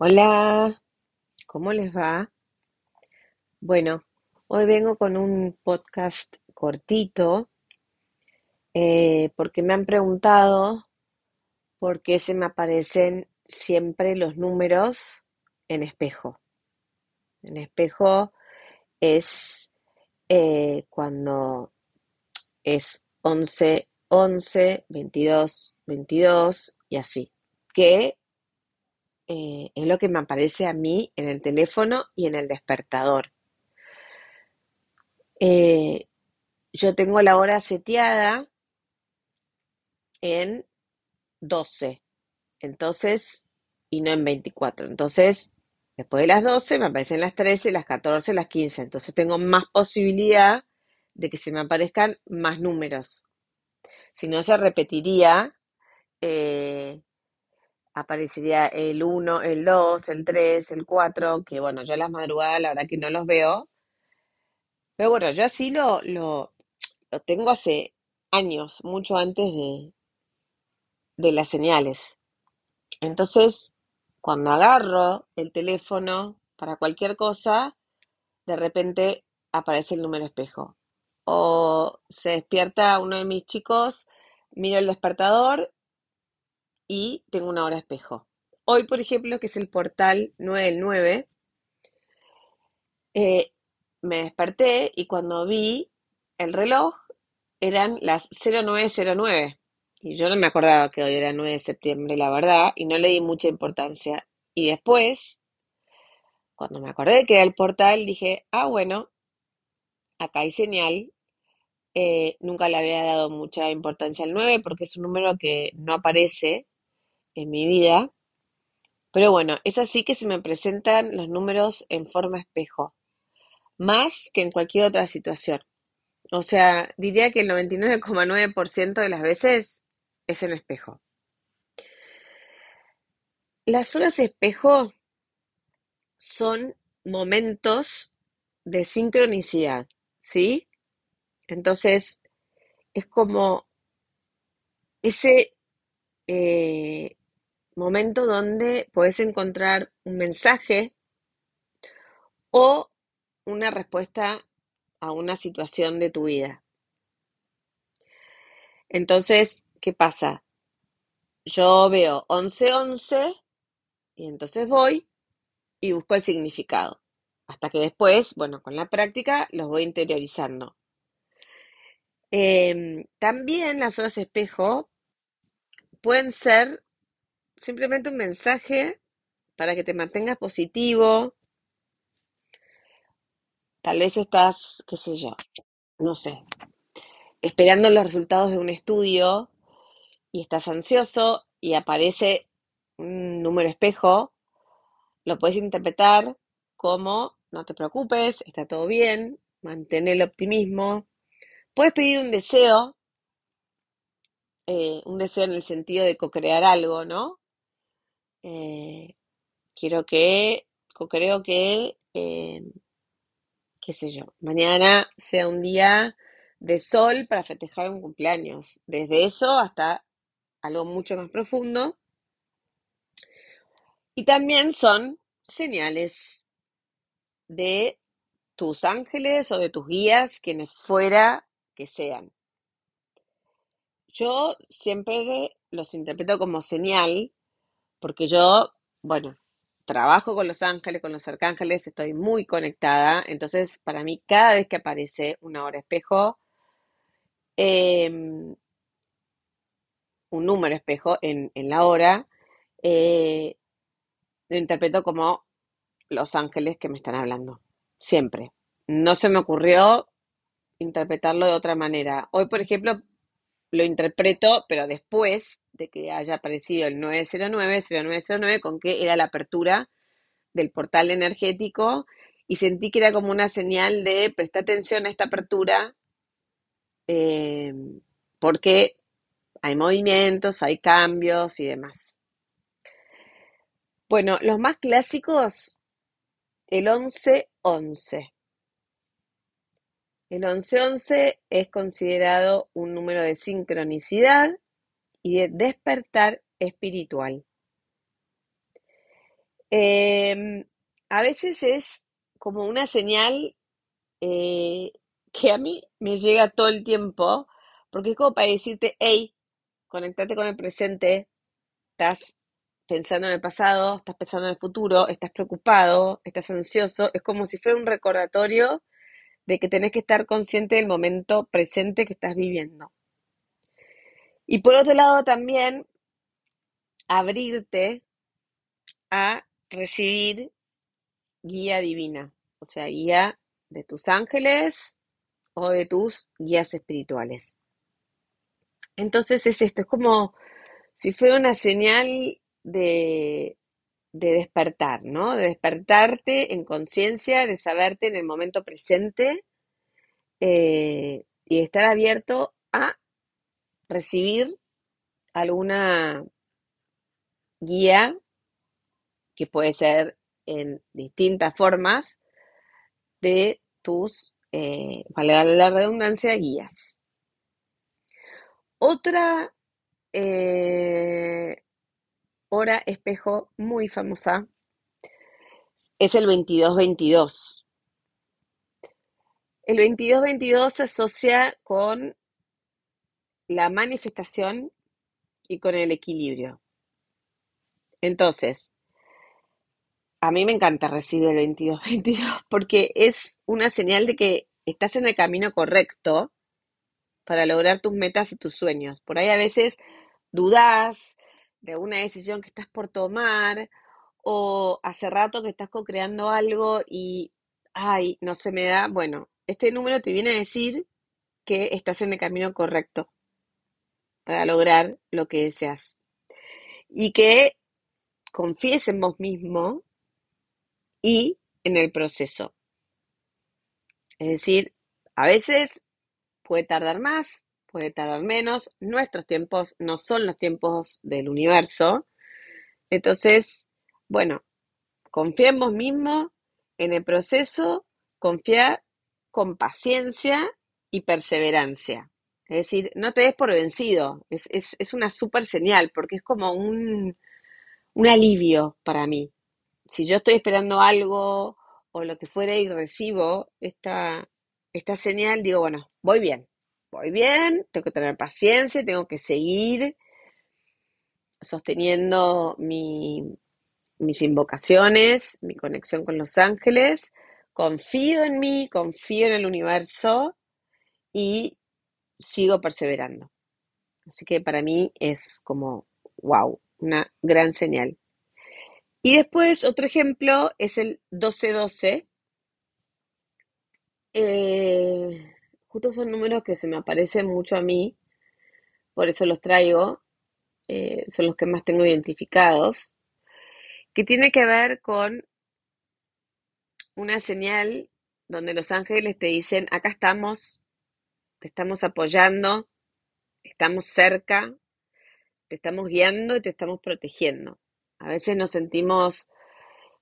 Hola, ¿cómo les va? Bueno, hoy vengo con un podcast cortito eh, porque me han preguntado por qué se me aparecen siempre los números en espejo. En espejo es eh, cuando es 11, 11, 22, 22 y así, que eh, es lo que me aparece a mí en el teléfono y en el despertador. Eh, yo tengo la hora seteada en 12, entonces, y no en 24. Entonces, después de las 12 me aparecen las 13, las 14, las 15. Entonces tengo más posibilidad de que se me aparezcan más números. Si no, se repetiría, eh, aparecería el 1, el 2, el 3, el 4, que bueno, yo las madrugadas la verdad que no los veo. Pero bueno, yo así lo, lo, lo tengo hace años, mucho antes de, de las señales. Entonces, cuando agarro el teléfono para cualquier cosa, de repente aparece el número espejo. O se despierta uno de mis chicos, miro el despertador y tengo una hora espejo. Hoy, por ejemplo, que es el portal 9 del 9, eh, me desperté y cuando vi el reloj eran las 0909. Y yo no me acordaba que hoy era 9 de septiembre, la verdad, y no le di mucha importancia. Y después, cuando me acordé que era el portal, dije, ah, bueno, acá hay señal. Eh, nunca le había dado mucha importancia al 9 porque es un número que no aparece en mi vida. Pero bueno, es así que se me presentan los números en forma espejo, más que en cualquier otra situación. O sea, diría que el 99,9% de las veces es en espejo. Las horas espejo son momentos de sincronicidad, ¿sí? Entonces, es como ese eh, momento donde puedes encontrar un mensaje o una respuesta a una situación de tu vida. Entonces, ¿qué pasa? Yo veo 11-11 y entonces voy y busco el significado. Hasta que después, bueno, con la práctica los voy interiorizando. Em, también las horas espejo pueden ser simplemente un mensaje para que te mantengas positivo. Tal vez estás, qué sé yo, no sé, esperando los resultados de un estudio y estás ansioso y aparece un número espejo, lo puedes interpretar como no te preocupes, está todo bien, mantén el optimismo. Puedes pedir un deseo, eh, un deseo en el sentido de co-crear algo, ¿no? Eh, quiero que, co-creo que, eh, qué sé yo, mañana sea un día de sol para festejar un cumpleaños. Desde eso hasta algo mucho más profundo. Y también son señales de tus ángeles o de tus guías, quienes fuera que sean. Yo siempre los interpreto como señal, porque yo, bueno, trabajo con los ángeles, con los arcángeles, estoy muy conectada, entonces para mí cada vez que aparece una hora espejo, em, un número espejo en, la hora, eh, lo interpreto como los ángeles que me están hablando, siempre. No se me ocurrió interpretarlo de otra manera. Hoy, por ejemplo, lo interpreto, pero después de que haya aparecido el 909, 0909, con que era la apertura del portal energético y sentí que era como una señal de prestar atención a esta apertura eh, porque hay movimientos, hay cambios y demás. Bueno, los más clásicos, el 11-11. El 11-11 es considerado un número de sincronicidad y de despertar espiritual. Em, a veces es como una señal eh, que a mí me llega todo el tiempo, porque es como para decirte, hey, conectate con el presente, estás pensando en el pasado, estás pensando en el futuro, estás preocupado, estás ansioso, es como si fuera un recordatorio de que tenés que estar consciente del momento presente que estás viviendo. Y por otro lado también abrirte a recibir guía divina, o sea, guía de tus ángeles o de tus guías espirituales. Entonces es esto, es como si fuera una señal de, despertar, ¿no? De despertarte en conciencia, de saberte en el momento presente eh, y estar abierto a recibir alguna guía que puede ser en distintas formas de tus, eh, la redundancia, guías. Otra eh, hora espejo muy famosa es el 2222. El 2222 se asocia con la manifestación y con el equilibrio. Entonces, a mí me encanta recibir el 2222 porque es una señal de que estás en el camino correcto para lograr tus metas y tus sueños. Por ahí a veces dudas de una decisión que estás por tomar o hace rato que estás co-creando algo y, ay, no se me da. Bueno, este número te viene a decir que estás en el camino correcto para lograr lo que deseas. Y que confíes en vos mismo y en el proceso. Es decir, a veces puede tardar más, puede tardar menos, nuestros tiempos no son los tiempos del universo. Entonces, bueno, confía en vos mismo, en el proceso, confía con paciencia y perseverancia. Es decir, no te des por vencido, es, una súper señal porque es como un, un alivio para mí. Si yo estoy esperando algo o lo que fuera y recibo esta, esta señal, digo, bueno, voy bien, voy bien, tengo que tener paciencia, tengo que seguir sosteniendo mis invocaciones, mi conexión con los ángeles, confío en mí, confío en el universo y sigo perseverando. Así que para mí es como, wow, una gran señal. Y después otro ejemplo es el 1212. Eh, justo son números que se me aparecen mucho a mí, por eso los traigo, eh, son los que más tengo identificados, que tiene que ver con una señal donde los ángeles te dicen, acá estamos, te estamos apoyando, estamos cerca, te estamos guiando y te estamos protegiendo. A veces nos sentimos,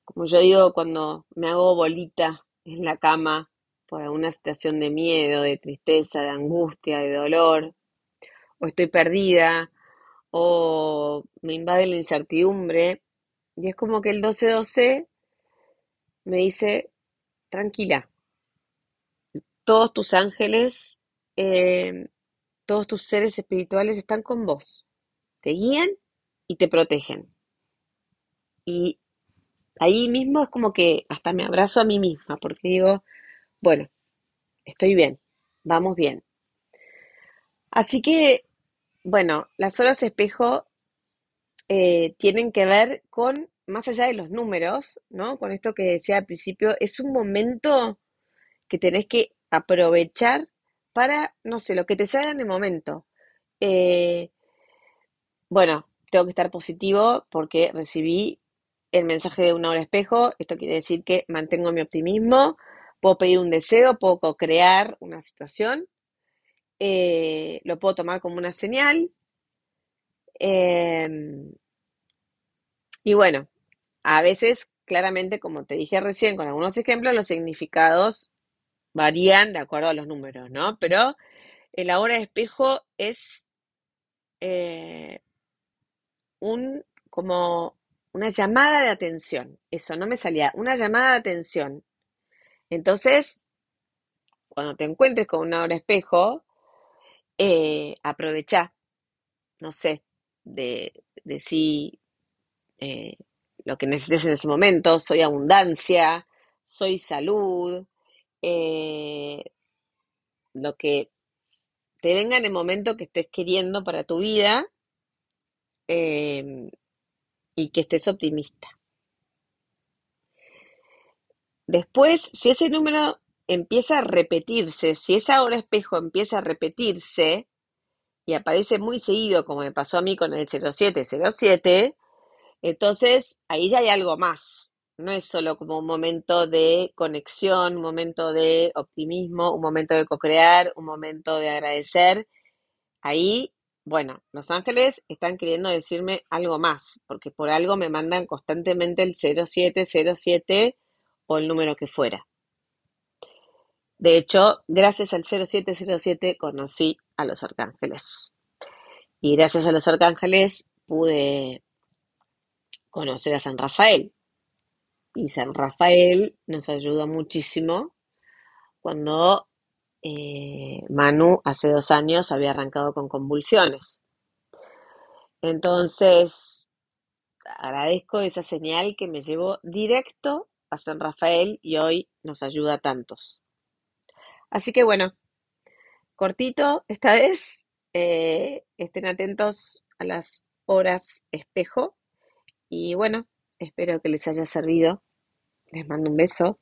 como yo digo, cuando me hago bolita en la cama por alguna situación de miedo, de tristeza, de angustia, de dolor, o estoy perdida, o me invade la incertidumbre, y es como que el 1212 me dice, tranquila, todos tus ángeles, eh, todos tus seres espirituales están con vos, te guían y te protegen. Y ahí mismo es como que hasta me abrazo a mí misma, porque digo, bueno, estoy bien, vamos bien. Así que, bueno, las horas espejo eh, tienen que ver con, más allá de los números, ¿no? Con esto que decía al principio, es un momento que tenés que aprovechar para, no sé, lo que te salga en el momento. Eh, bueno, tengo que estar positivo porque recibí el mensaje de una hora espejo. Esto quiere decir que mantengo mi optimismo, puedo pedir un deseo, puedo crear una situación, eh, lo puedo tomar como una señal. Em, y bueno, a veces, claramente, como te dije recién, con algunos ejemplos, los significados varían de acuerdo a los números, ¿no? Pero el ahora de espejo es eh, un como una llamada de atención. Eso no me salía, una llamada de atención. Entonces, cuando te encuentres con una hora espejo, eh, aprovecha, no sé, de, de si eh, lo que necesites en ese momento, soy abundancia, soy salud, eh, lo que te venga en el momento que estés queriendo para tu vida em, y que estés optimista. Después, si ese número empieza a repetirse, si esa hora espejo empieza a repetirse y aparece muy seguido, como me pasó a mí con el 0707, entonces ahí ya hay algo más. No es solo como un momento de conexión, un momento de optimismo, un momento de co-crear, un momento de agradecer. Ahí, bueno, los ángeles están queriendo decirme algo más, porque por algo me mandan constantemente el 0707 o el número que fuera. De hecho, gracias al 0707 conocí a los arcángeles. Y gracias a los arcángeles pude conocer a San Rafael. Y San Rafael nos ayudó muchísimo cuando eh, Manu hace dos años había arrancado con convulsiones. Entonces, agradezco esa señal que me llevó directo a San Rafael y hoy nos ayuda a tantos. Así que bueno, cortito esta vez. Eh, estén atentos a las horas espejo. Y bueno, espero que les haya servido. Les mando un beso.